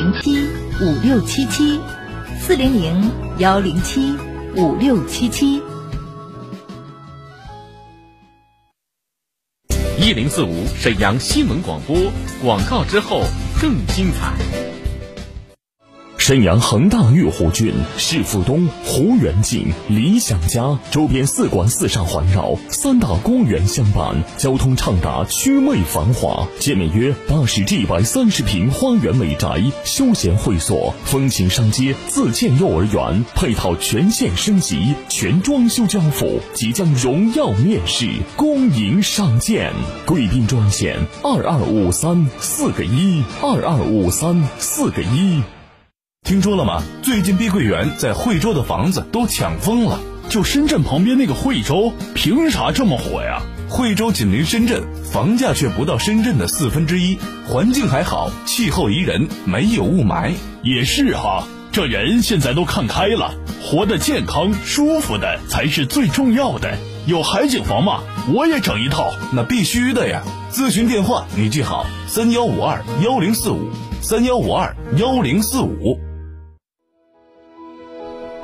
零七五六七七四零零幺零七五六七七。一零四五沈阳新闻广播广告之后更精彩。沈阳恒大御湖郡市府东湖园景理想家周边四馆四上环绕，三大公园相伴，交通畅达，祛魅繁华。建面约八十至一百三十平花园美宅、休闲会所、风情商街、自建幼儿园，配套全线升级，全装修交付，即将荣耀面世，恭迎上舰。贵宾专线二二五三四个一二二五三四个一。听说了吗？最近碧桂园在惠州的房子都抢疯了。就深圳旁边那个惠州，凭啥这么火呀？惠州紧邻深圳，房价却不到深圳的四分之一，环境还好，气候宜人，没有雾霾。也是哈，这人现在都看开了，活得健康舒服的才是最重要的。有海景房吗？我也整一套。那必须的呀！咨询电话你记好：三幺五二幺零四五，三幺五二幺零四五。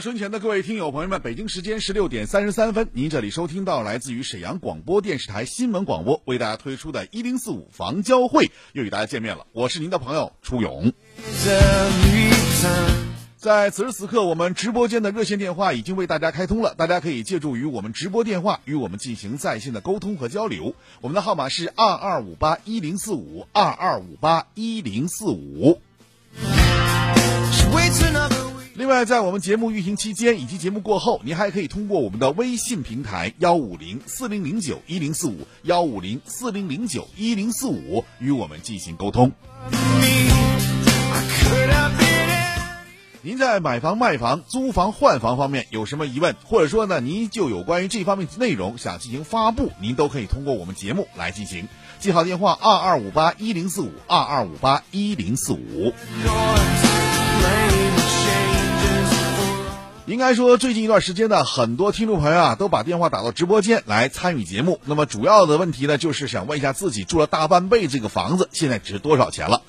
收前的各位听友朋友们，北京时间十六点三十三分，您这里收听到来自于沈阳广播电视台新闻广播为大家推出的“一零四五房交会”，又与大家见面了。我是您的朋友初勇。在此时此刻，我们直播间的热线电话已经为大家开通了，大家可以借助于我们直播电话与我们进行在线的沟通和交流。我们的号码是二二五八一零四五二二五八一零四五。另外，在我们节目运行期间以及节目过后，您还可以通过我们的微信平台幺五零四零零九一零四五幺五零四零零九一零四五与我们进行沟通。您在买房、卖房、租房、换房方面有什么疑问，或者说呢，您就有关于这方面内容想进行发布，您都可以通过我们节目来进行。记好电话：二二五八一零四五二二五八一零四五。应该说，最近一段时间呢，很多听众朋友啊，都把电话打到直播间来参与节目。那么主要的问题呢，就是想问一下自己住了大半辈子这个房子，现在值多少钱了？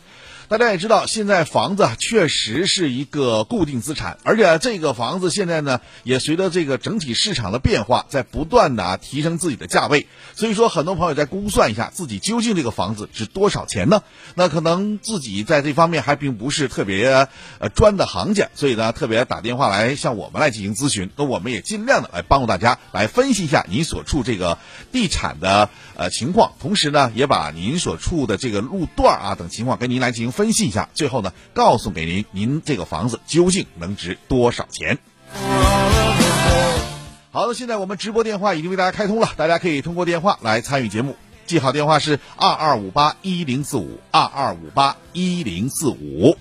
大家也知道，现在房子确实是一个固定资产，而且这个房子现在呢，也随着这个整体市场的变化，在不断的啊提升自己的价位。所以说，很多朋友在估算一下自己究竟这个房子值多少钱呢？那可能自己在这方面还并不是特别呃专的行家，所以呢，特别打电话来向我们来进行咨询。那我们也尽量的来帮助大家来分析一下您所处这个地产的呃情况，同时呢，也把您所处的这个路段啊等情况跟您来进行。分析一下，最后呢，告诉给您，您这个房子究竟能值多少钱？好的，现在我们直播电话已经为大家开通了，大家可以通过电话来参与节目，记好电话是二二五八一零四五二二五八一零四五。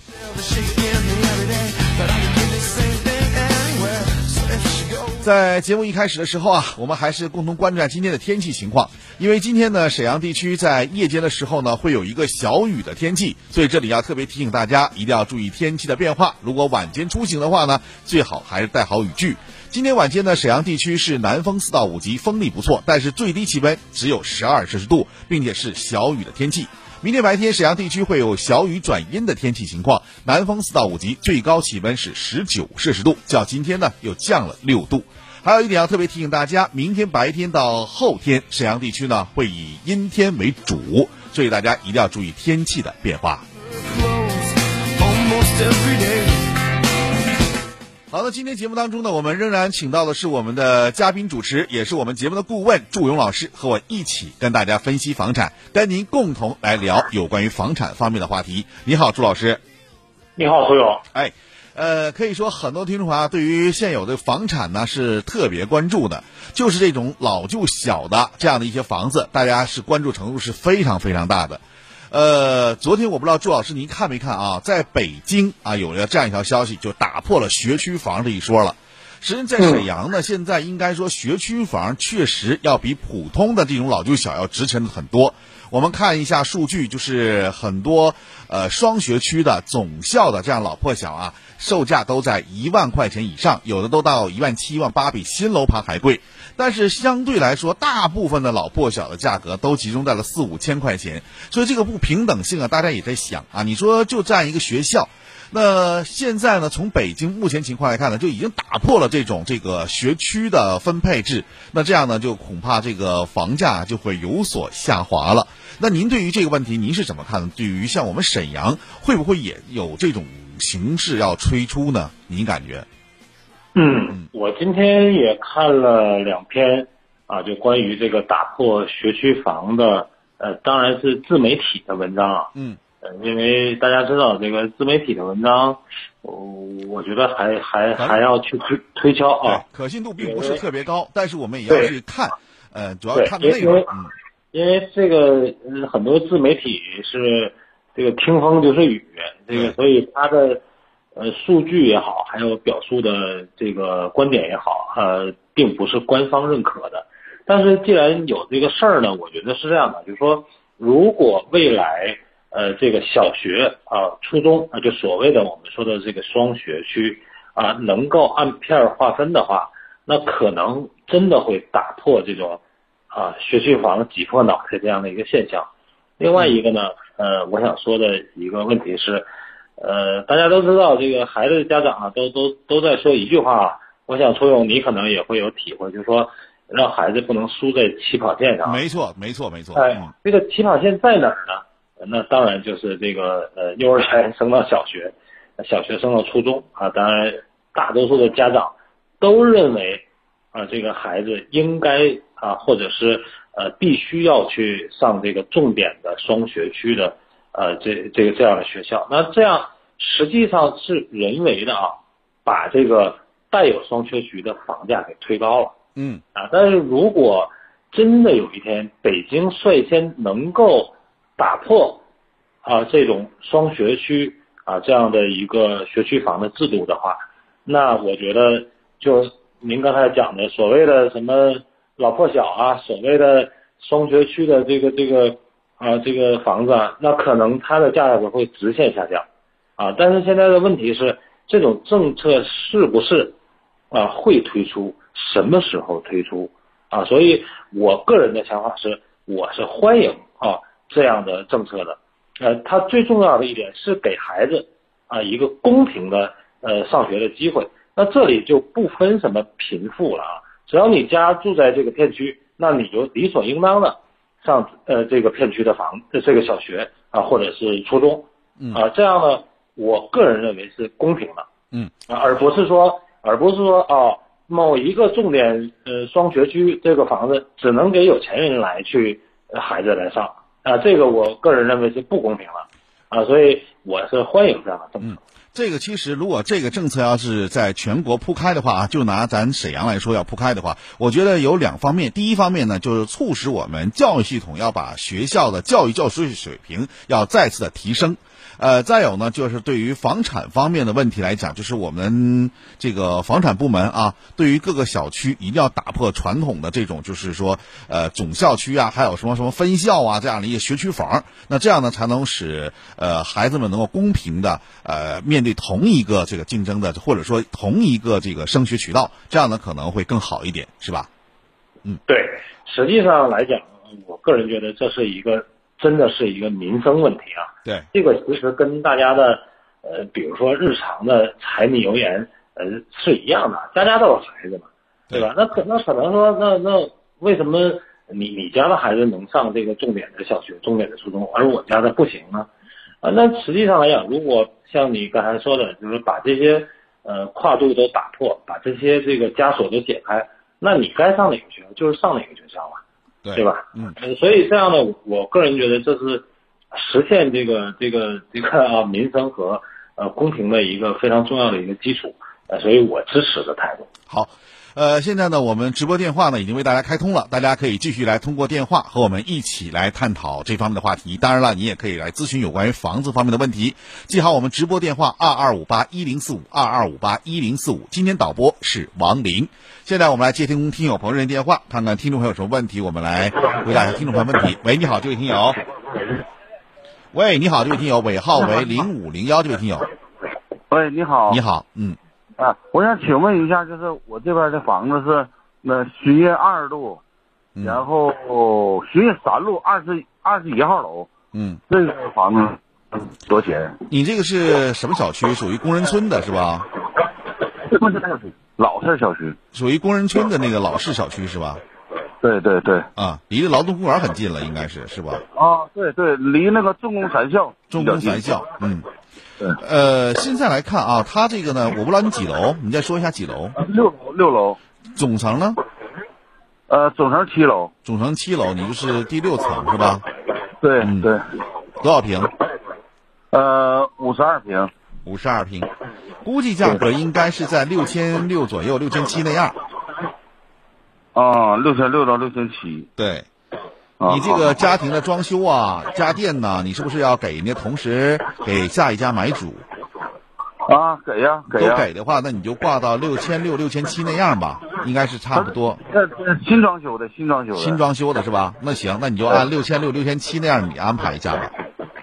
在节目一开始的时候啊，我们还是共同关注下今天的天气情况。因为今天呢，沈阳地区在夜间的时候呢，会有一个小雨的天气，所以这里要特别提醒大家，一定要注意天气的变化。如果晚间出行的话呢，最好还是带好雨具。今天晚间呢，沈阳地区是南风四到五级，风力不错，但是最低气温只有十二摄氏度，并且是小雨的天气。明天白天，沈阳地区会有小雨转阴的天气情况，南风四到五级，最高气温是十九摄氏度，较今天呢又降了六度。还有一点要特别提醒大家，明天白天到后天，沈阳地区呢会以阴天为主，所以大家一定要注意天气的变化。好的，今天节目当中呢，我们仍然请到的是我们的嘉宾主持，也是我们节目的顾问祝勇老师，和我一起跟大家分析房产，跟您共同来聊有关于房产方面的话题。你好，朱老师。你好，朱勇。哎，呃，可以说很多听众朋友对于现有的房产呢是特别关注的，就是这种老旧小的这样的一些房子，大家是关注程度是非常非常大的。呃，昨天我不知道朱老师您看没看啊？在北京啊，有了这样一条消息，就打破了学区房这一说了。实际上，在沈阳呢，现在应该说学区房确实要比普通的这种老旧小要值钱很多。我们看一下数据，就是很多呃双学区的总校的这样老破小啊，售价都在一万块钱以上，有的都到一万七、一万八，比新楼盘还贵。但是相对来说，大部分的老破小的价格都集中在了四五千块钱，所以这个不平等性啊，大家也在想啊，你说就占一个学校，那现在呢，从北京目前情况来看呢，就已经打破了这种这个学区的分配制，那这样呢，就恐怕这个房价就会有所下滑了。那您对于这个问题，您是怎么看？对于像我们沈阳，会不会也有这种形式要推出呢？您感觉？嗯，我今天也看了两篇啊，就关于这个打破学区房的，呃，当然是自媒体的文章啊。嗯。呃，因为大家知道这个自媒体的文章，我我觉得还还还要去推推敲啊。可信度并不是特别高，但是我们也要去看，呃，主要看内容。因为这个很多自媒体是这个听风就是雨，这个所以他的。呃，数据也好，还有表述的这个观点也好，呃，并不是官方认可的。但是既然有这个事儿呢，我觉得是这样的，就是说，如果未来呃这个小学啊、初中啊，就所谓的我们说的这个双学区啊，能够按片划分的话，那可能真的会打破这种啊学区房挤破脑袋这样的一个现象。另外一个呢，呃，我想说的一个问题是。呃，大家都知道，这个孩子的家长啊，都都都在说一句话。我想，初勇你可能也会有体会，就是说，让孩子不能输在起跑线上。没错，没错，没错。哎，这个起跑线在哪儿呢？那当然就是这个呃，幼儿园升到小学，小学升到初中啊。当然，大多数的家长都认为啊，这个孩子应该啊，或者是呃，必须要去上这个重点的双学区的。呃，这这个这样的学校，那这样实际上是人为的啊，把这个带有双学区的房价给推高了。嗯啊，但是如果真的有一天北京率先能够打破啊这种双学区啊这样的一个学区房的制度的话，那我觉得就您刚才讲的所谓的什么老破小啊，所谓的双学区的这个这个。啊，这个房子啊，那可能它的价格会直线下降，啊，但是现在的问题是，这种政策是不是啊会推出，什么时候推出啊？所以我个人的想法是，我是欢迎啊这样的政策的，呃，它最重要的一点是给孩子啊一个公平的呃上学的机会。那这里就不分什么贫富了啊，只要你家住在这个片区，那你就理所应当的上呃这个片区的房这个小学啊或者是初中啊，这样呢，我个人认为是公平的，嗯。啊，而不是说而不是说啊某一个重点呃双学区这个房子只能给有钱人来去孩子来上。啊，这个我个人认为是不公平了。啊，所以我是欢迎这样的政策。这个其实，如果这个政策要是在全国铺开的话啊，就拿咱沈阳来说要铺开的话，我觉得有两方面。第一方面呢，就是促使我们教育系统要把学校的教育教师水平要再次的提升。呃，再有呢，就是对于房产方面的问题来讲，就是我们这个房产部门啊，对于各个小区一定要打破传统的这种，就是说，呃，总校区啊，还有什么什么分校啊这样的一个学区房，那这样呢，才能使呃孩子们能够公平的呃面对同一个这个竞争的，或者说同一个这个升学渠道，这样呢可能会更好一点，是吧？嗯，对，实际上来讲，我个人觉得这是一个。真的是一个民生问题啊！对，这个其实跟大家的，呃，比如说日常的柴米油盐，呃，是一样的，家家都有孩子嘛，对吧？那可那可能说，那那为什么你你家的孩子能上这个重点的小学、重点的初中，而我家的不行呢？啊，那实际上来讲，如果像你刚才说的，就是把这些呃跨度都打破，把这些这个枷锁都解开，那你该上哪个学校就是上哪个学校嘛。对吧？嗯，所以这样呢，我个人觉得这是实现这个这个这个 民生和呃公平的一个非常重要的一个基础，呃，所以我支持的态度。好，呃，现在呢，我们直播电话呢已经为大家开通了，大家可以继续来通过电话和我们一起来探讨这方面的话题。当然了，你也可以来咨询有关于房子方面的问题。记好我们直播电话二二五八一零四五二二五八一零四五。今天导播是王林。现在我们来接听听友朋友的电话，看看听众朋友有什么问题，我们来回答一下听众朋友问题。喂，你好，这位听友。喂，你好，这位听友，尾号为零五零幺，这位听友。喂，你好。你好，嗯。啊，我想请问一下，就是我这边的房子是那巡业二路，然后巡业三路二十二十一号楼。嗯。这个房子多少钱？你这个是什么小区？属于工人村的是吧？老式小区，属于工人村的那个老式小区是吧？对对对。啊，离这劳动公园很近了，应该是是吧？啊，对对，离那个重工三校。重工三校，嗯。对。呃，现在来看啊，它这个呢，我不知道你几楼，你再说一下几楼？六楼，六楼。总层呢？呃，总层七楼。总层七楼，你就是第六层是吧？对对。多少平？呃，五十二平。五十二平，估计价格应该是在六千六左右，六千七那样。啊，六千六到六千七。对，你这个家庭的装修啊、家电呢，你是不是要给人家同时给下一家买主？啊，给呀，给呀。都给的话，那你就挂到六千六、六千七那样吧，应该是差不多。那新装修的，新装修的。新装修的是吧？那行，那你就按六千六、六千七那样，你安排一下吧。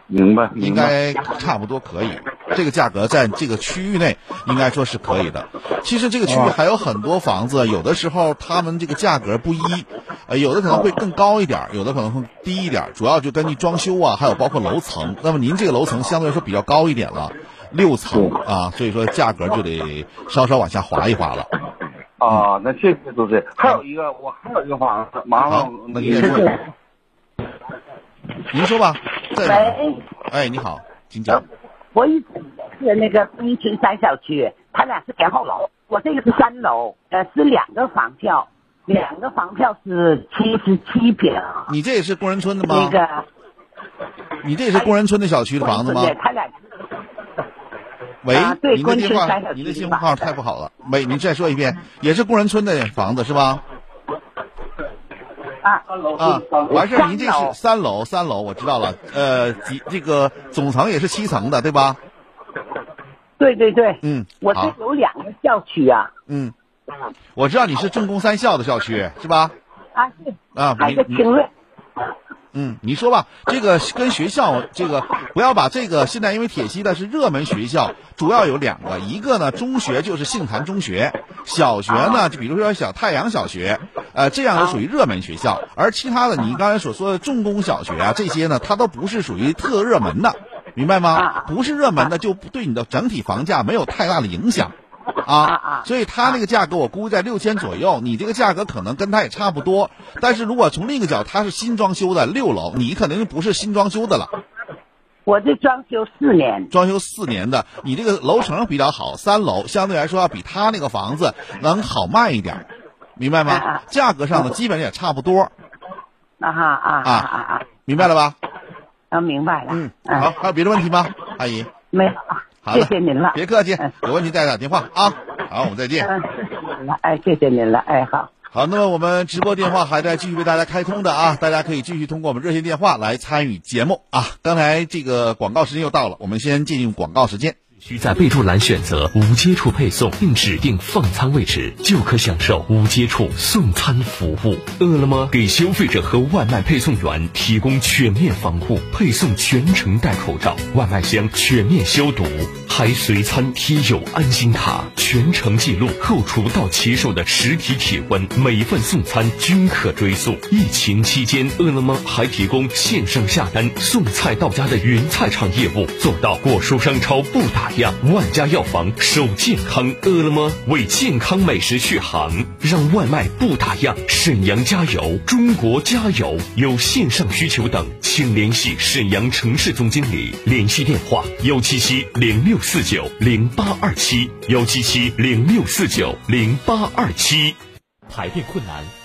明白，应该差不多可以。这个价格在这个区域内应该说是可以的。其实这个区域还有很多房子，有的时候他们这个价格不一，呃，有的可能会更高一点，有的可能会低一点，主要就根据装修啊，还有包括楼层。那么您这个楼层相对来说比较高一点了，六层啊，所以说价格就得稍稍往下滑一滑了。啊，那谢谢主持人。还有一个，我还有一个房子，麻烦那您说。您说吧。喂。哎，你好，请讲。我一是那个东青山小区，他俩是前后楼，我这个是三楼，呃，是两个房票，两个房票是七十七平。你这也是工人村的吗？那个。你这也是工人村的小区的房子吗？他俩。喂，对，您的电话，您的信号太不好了。喂，您再说一遍，也是工人村的房子是吧？啊啊，完事儿，您这是三楼，三楼我知道了。呃，几这个总层也是七层的，对吧？对对对，嗯，我这有两个校区啊。嗯，我知道你是重工三校的校区是吧？啊是啊，还有个清润。嗯，你说吧，这个跟学校这个不要把这个现在因为铁西的是热门学校，主要有两个，一个呢中学就是杏坛中学，小学呢就比如说小太阳小学，呃，这样的属于热门学校，而其他的你刚才所说的重工小学啊这些呢，它都不是属于特热门的，明白吗？不是热门的就对你的整体房价没有太大的影响。啊，所以他那个价格我估计在六千左右，你这个价格可能跟他也差不多。但是如果从另一个角，他是新装修的六楼，你肯定不是新装修的了。我这装修四年，装修四年的，你这个楼层比较好，三楼相对来说要比他那个房子能好卖一点，明白吗？价格上呢，基本也差不多。啊哈啊啊啊啊！明白了吧？啊，明白了。嗯，好，还有别的问题吗，阿姨？没有。好谢谢您了，别客气，有问题再打电话啊。好，我们再见。嗯，谢谢您了，哎，谢谢您了，哎，好。好，那么我们直播电话还在继续为大家开通的啊，大家可以继续通过我们热线电话来参与节目啊。刚才这个广告时间又到了，我们先进入广告时间。需在备注栏选择无接触配送，并指定放餐位置，就可享受无接触送餐服务。饿了么给消费者和外卖配送员提供全面防护，配送全程戴口罩，外卖箱全面消毒，还随餐贴有安心卡，全程记录后厨到骑手的实体体温，每份送餐均可追溯。疫情期间，饿了么还提供线上下单送菜到家的云菜场业务，做到果蔬商超不打。万家药房守健康，饿了么为健康美食续航，让外卖不打烊。沈阳加油，中国加油！有线上需求等，请联系沈阳城市总经理，联系电话：幺七七零六四九零八二七，幺七七零六四九零八二七。排便困难。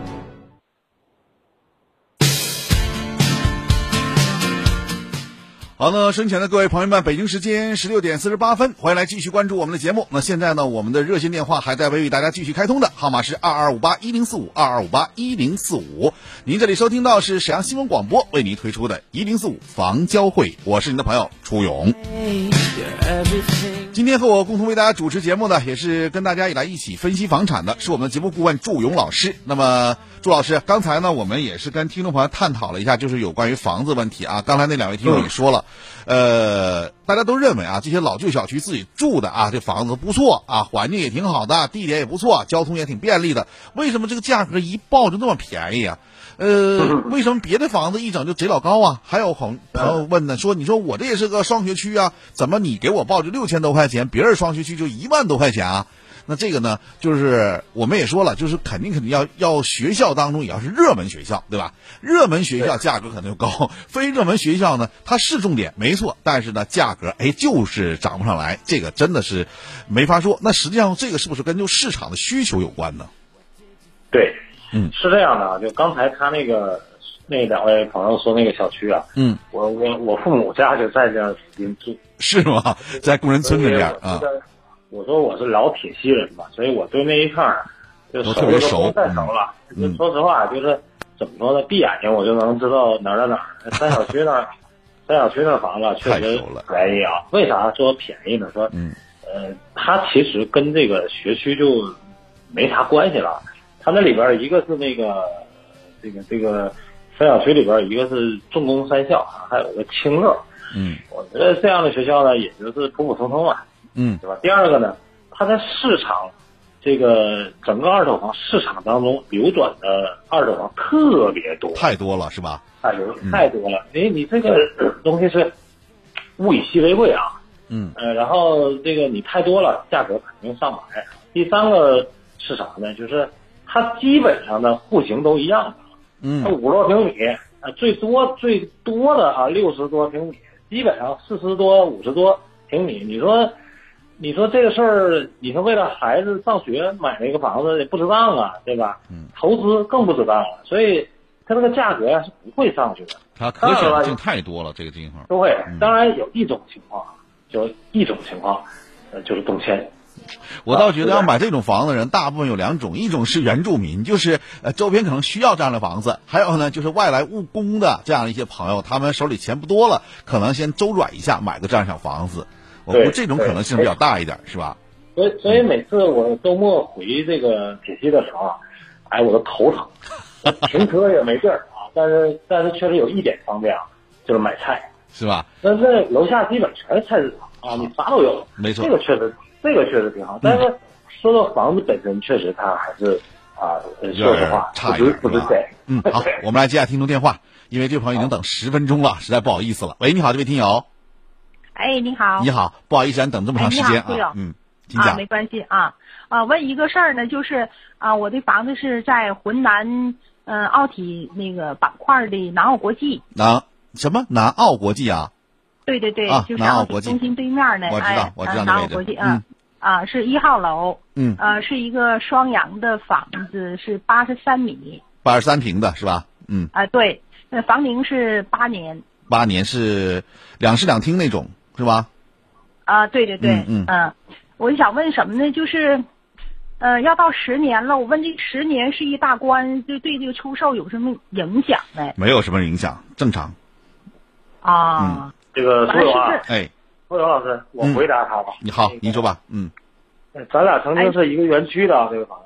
好，那生前的各位朋友们，北京时间十六点四十八分，欢迎来继续关注我们的节目。那现在呢，我们的热线电话还在为大家继续开通的号码是二二五八一零四五二二五八一零四五。您这里收听到是沈阳新闻广播为您推出的“一零四五房交会”，我是您的朋友初勇。今天和我共同为大家主持节目的，也是跟大家一来一起分析房产的，是我们的节目顾问祝勇老师。那么，祝老师，刚才呢，我们也是跟听众朋友探讨了一下，就是有关于房子问题啊。刚才那两位听众也说了，呃，大家都认为啊，这些老旧小区自己住的啊，这房子不错啊，环境也挺好的，地点也不错，交通也挺便利的。为什么这个价格一报就那么便宜啊？呃，为什么别的房子一整就贼老高啊？还有朋朋友问呢，说你说我这也是个双学区啊，怎么你给我报就六千多块钱，别人双学区就一万多块钱啊？那这个呢，就是我们也说了，就是肯定肯定要要学校当中也要是热门学校，对吧？热门学校价格可能就高，非热门学校呢，它是重点没错，但是呢，价格哎就是涨不上来，这个真的是没法说。那实际上这个是不是跟就市场的需求有关呢？对。嗯，是这样的啊，就刚才他那个那两位朋友说那个小区啊，嗯，我我我父母家就在这附近住，是吗？在工人村那边啊。我说我是老铁西人嘛，所以我对那一片儿就熟特别熟，太熟了。就说实话，就是怎么说呢？闭眼睛我就能知道哪儿在哪儿。三小区那儿，三小区那房子确实便宜啊。为啥说便宜呢？说，嗯，呃，它其实跟这个学区就没啥关系了。它那里边一个是那个这个这个三小区里边一个是重工三校，还有个清乐。嗯，我觉得这样的学校呢，也就是普普通通啊。嗯，对吧？第二个呢，它在市场这个整个二手房市场当中流转的二手房特别多，太多了是吧？太多太多了，因为你这个东西是物以稀为贵啊。嗯。呃，然后这个你太多了，价格肯定上来。第三个是啥呢？就是它基本上的户型都一样的。嗯。五十多平米，啊，最多最多的啊，六十多平米，基本上四十多、五十多平米。你说？你说这个事儿，你说为了孩子上学买那个房子也不值当啊，对吧？嗯。投资更不值当了，所以它这个价格呀是不会上去的。它可选性太多了，这个地方。都会，当然有一种情况，就一种情况，呃，就是动迁。我倒觉得要买这种房子的人，大部分有两种，一种是原住民，就是呃周边可能需要这样的房子；还有呢，就是外来务工的这样一些朋友，他们手里钱不多了，可能先周转一下买个这样小房子。我估这种可能性比较大一点，是吧？所以，所以每次我周末回这个铁西的时候，哎，我都头疼，停车也没地儿啊。但是，但是确实有一点方便啊，就是买菜，是吧？那那楼下基本全是菜市场啊，你啥都有。没错，这个确实，这个确实挺好。但是说到房子本身，确实它还是啊，说实话差一点，不值钱。嗯，好，我们来接下听众电话，因为这位朋友已经等十分钟了，实在不好意思了。喂，你好，这位听友。哎，你好！你好，不好意思，咱等这么长时间啊。嗯，请讲。没关系啊啊，问一个事儿呢，就是啊，我的房子是在浑南嗯奥体那个板块的南奥国际。南什么？南奥国际啊？对对对，啊，就是南奥国际中心对面呢。我知道，我知道南奥国际，嗯啊，是一号楼。嗯。呃，是一个双阳的房子，是八十三米。八十三平的是吧？嗯。啊，对，那房龄是八年。八年是两室两厅那种。是吧？啊，对对对，嗯嗯，我想问什么呢？就是，呃，要到十年了，我问这十年是一大关，就对这个出售有什么影响没？没有什么影响，正常。啊，这个苏勇啊，哎，苏勇老师，我回答他吧。你好，您说吧，嗯。咱俩曾经是一个园区的啊这个房子。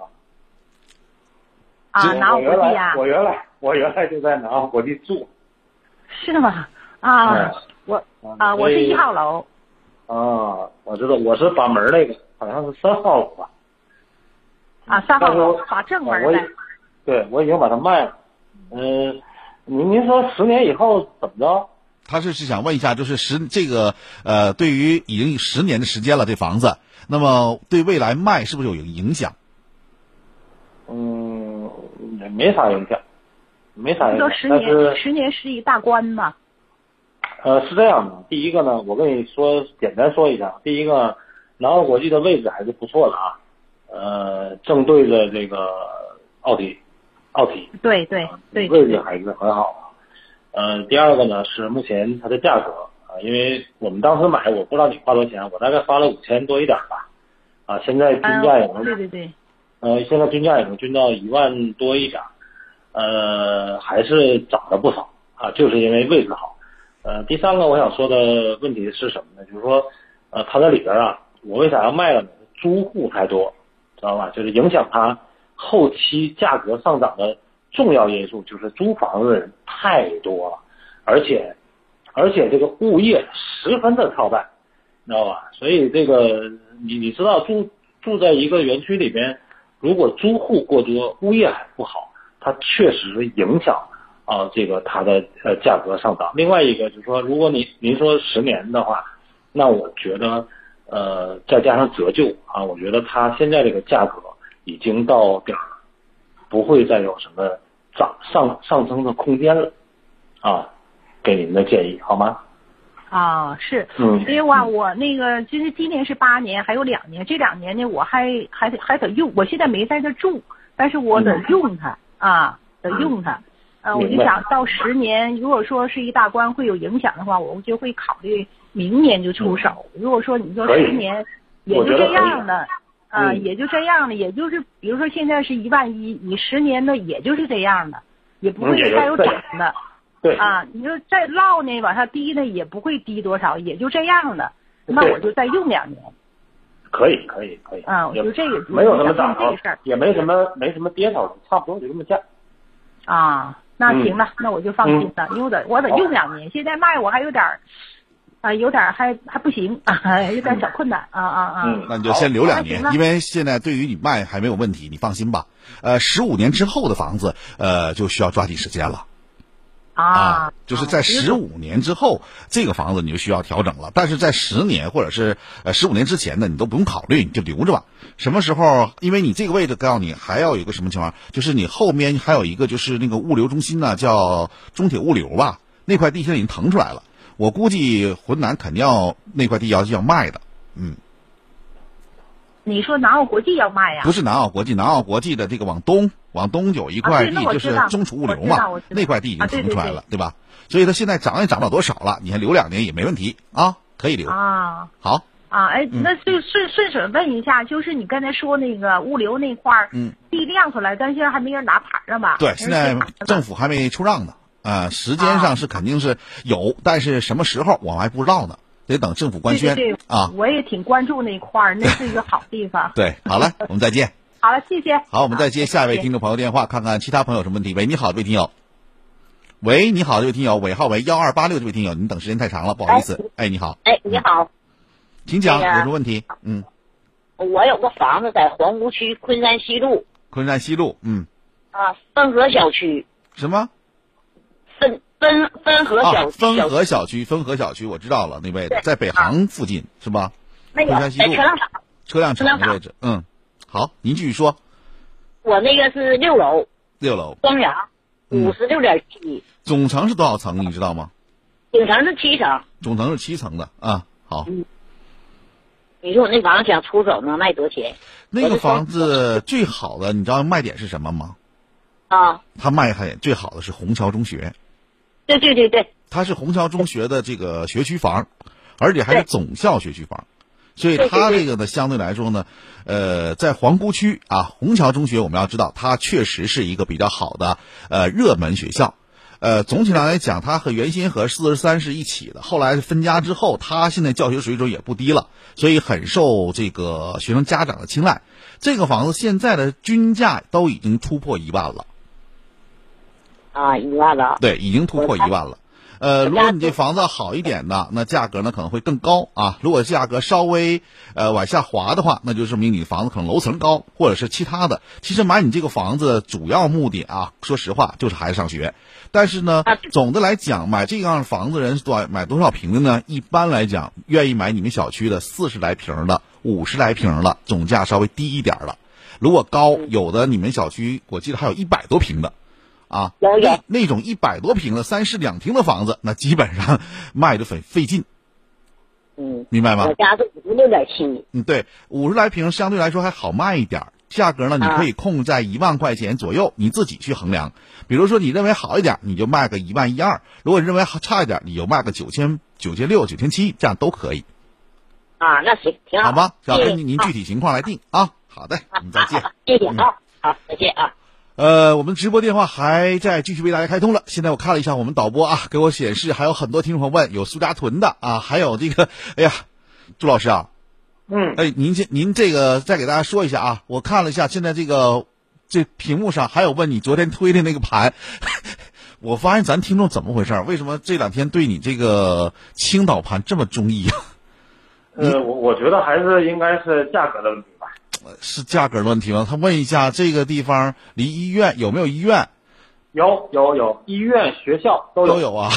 啊，南澳国际啊。我原来我原来就在南澳国际住。是吗？啊。我啊，我是一号楼。啊，我知道，我是把门那个，好像是三号楼吧。啊，三号楼把正门的。对，我已经把它卖了。嗯，您您说十年以后怎么着？他是是想问一下，就是十这个呃，对于已经十年的时间了，这房子，那么对未来卖是不是有影响？嗯，也没啥影响，没啥影响。说十年，十年是一大关嘛。呃，是这样的，第一个呢，我跟你说，简单说一下。第一个，南澳国际的位置还是不错的啊，呃，正对着这个奥体，奥体，对对对，位置还是很好。呃，第二个呢是目前它的价格啊，因为我们当时买，我不知道你花多少钱，我大概花了五千多一点吧，啊，现在均价也能，对对对，呃，现在均价也能均到一万多一点，呃，还是涨了不少啊，就是因为位置好。呃，第三个我想说的问题是什么呢？就是说，呃，它在里边啊，我为啥要卖了呢？租户太多，知道吧？就是影响它后期价格上涨的重要因素，就是租房子的人太多了，而且，而且这个物业十分的操蛋，知道吧？所以这个你你知道住住在一个园区里边，如果租户过多，物业还不好，它确实影响。啊，这个它的呃价格上涨。另外一个就是说，如果您您说十年的话，那我觉得呃再加上折旧啊，我觉得它现在这个价格已经到点儿，不会再有什么涨上上升的空间了啊。给您的建议好吗？啊，是，嗯，因为我我那个就是今年是八年，还有两年，这两年呢我还还得还得用，我现在没在这住，但是我得用它。啊得用它。呃，我就想到十年，如果说是一大关会有影响的话，我就会考虑明年就出手。如果说你说十年也就这样的，啊、嗯也就这样的，也就是比如说现在是一万一，你十年的也就是这样的，也不会再有对涨的。对啊，你说再落呢，往下低呢，也不会低多少，也就这样的。那我就再用两年。可以可以可以。啊，我也就这个没有什么想涨头也没什么没什么跌头，差不多就这么价。啊。那嗯行了，那我就放心了，因为我得我得用两年，现在卖我还有点儿，啊，有点儿还还不行，啊，有点小困难，啊啊啊。嗯那你就先留两年，因为现在对于你卖还没有问题，你放心吧。呃，十五年之后的房子，呃，就需要抓紧时间了。啊，就是在十五年之后，这个房子你就需要调整了。但是在十年或者是呃十五年之前呢，你都不用考虑，你就留着吧。什么时候？因为你这个位置告诉你还要有一个什么情况，就是你后面还有一个就是那个物流中心呢，叫中铁物流吧，那块地现在已经腾出来了。我估计浑南肯定要那块地要要卖的，嗯，你说南澳国际要卖呀？不是南澳国际，南澳国际的这个往东往东有一块地，就是中储物流嘛那块地已经腾出来了，对吧？所以它现在涨也涨不了多少了，你还留两年也没问题啊，可以留。啊好，啊，哎，嗯那就顺顺手问一下，就是你刚才说那个物流那块儿，嗯，地亮出来，但现在还没人拿牌上吧？对，现在政府还没出让呢，啊，时间上是肯定是有，但是什么时候我们还不知道呢，得等政府官宣啊。我也挺关注那块儿，那是一个好地方。对，好了，我们再见。好了，谢谢。好，我们再接下一位听众朋友电话，看看其他朋友什么问题。喂，你好，这位听友。喂，你好，这位听友，尾号为幺二八六，这位听友，您等时间太长了，不好意思。哎，你好，哎，你好，请讲，有什么问题？嗯，我有个房子在皇姑区昆山西路昆山西路，嗯，啊，汾河小区，什么？分分分河小啊，汾小河小区，汾河小区，我知道了，那位的，在北航附近是吧？那个昆山西路在车辆厂，车辆车辆厂厂的位置，嗯，好，您继续说。我那个是六楼六楼，双阳，嗯五十六点七，总层是多少层？你知道吗？顶层是七层。总层是七层的啊。好，你说我那房子想出手能卖多少钱？那个房子最好的，你知道卖点是什么吗？啊，它卖还最好的是虹桥中学，对对对对，它是虹桥中学的这个学区房，而且还是总校学区房，所以它这个呢，相对来说呢，呃，在皇姑区啊，虹桥中学我们要知道，它确实是一个比较好的呃热门学校。呃，总体上来讲，它和原先和四十三是一起的，后来分家之后，它现在教学水准也不低了，所以很受这个学生家长的青睐。这个房子现在的均价都已经突破一万了。啊，一万了。对，已经突破一万了。呃，如果你这房子好一点的，那价格呢可能会更高啊。如果价格稍微呃往下滑的话，那就说明你房子可能楼层高，或者是其他的。其实买你这个房子主要目的啊，说实话就是孩子上学。但是呢，总的来讲，买这样房子的人多买多少平的呢？一般来讲，愿意买你们小区的四十来平的、五十来平的，总价稍微低一点的。如果高，有的你们小区我记得还有一百多平的。啊，有有那那种一百多平的三室两厅的房子，那基本上 卖的很费劲，嗯，明白吗我？家是五十六点七，嗯，对，五十来平相对来说还好卖一点，价格呢你可以控在一万块钱左右，你自己去衡量。比如说你认为好一点，你就卖个一万一二；如果认为差一点，你就卖个九千九千六、九千七，这样都可以，啊，那行，挺好。好吧？要根据您具体情况来定啊。好的，我们再见。谢谢啊，好，再见啊。呃，我们直播电话还在继续为大家开通了。现在我看了一下我们导播啊，给我显示还有很多听众朋友问，有苏家屯的啊，还有这个，哎呀，朱老师啊，嗯，哎，您这您这个再给大家说一下啊，我看了一下，现在这个这屏幕上还有问你昨天推的那个盘，我发现咱听众怎么回事儿？为什么这两天对你这个青岛盘这么中意啊？呃，我我觉得还是应该是价格的问题吧。是价格的问题吗？他问一下这个地方离医院有没有医院？有有有，医院、学校都有都有啊。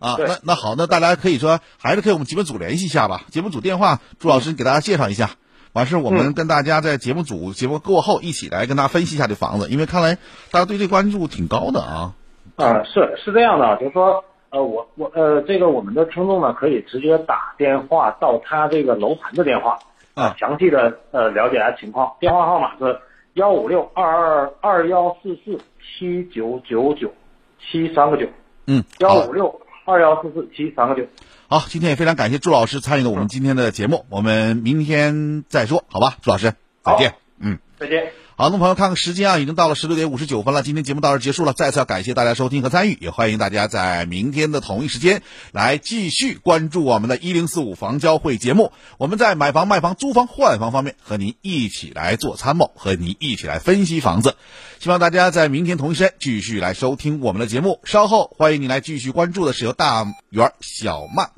啊，那那好，那大家可以说还是可以我们节目组联系一下吧。节目组电话，朱老师给大家介绍一下。完事，我们嗯跟大家在节目组节目过后一起来跟大家分析一下这房子，因为看来大家对这关注挺高的啊。啊，是是这样的，就是说，呃，我我呃，这个我们的听众呢，可以直接打电话到他这个楼盘的电话，啊，详细的呃了解下情况。电话号码是幺五六二二二幺四四七九九九七三个九，嗯，幺五六二幺四四七三个九。好，今天也非常感谢朱老师参与了我们今天的节目，我们明天再说，好吧？朱老师，再见。嗯，再见。好，那朋友看看时间啊，已经到了十六点五十九分了。今天节目到这结束了，再次要感谢大家收听和参与，也欢迎大家在明天的同一时间来继续关注我们的“一零四五房交会”节目。我们在买房、卖房、租房、换房方面和您一起来做参谋，和您一起来分析房子。希望大家在明天同一时间继续来收听我们的节目。稍后欢迎您来继续关注的是由大圆小曼。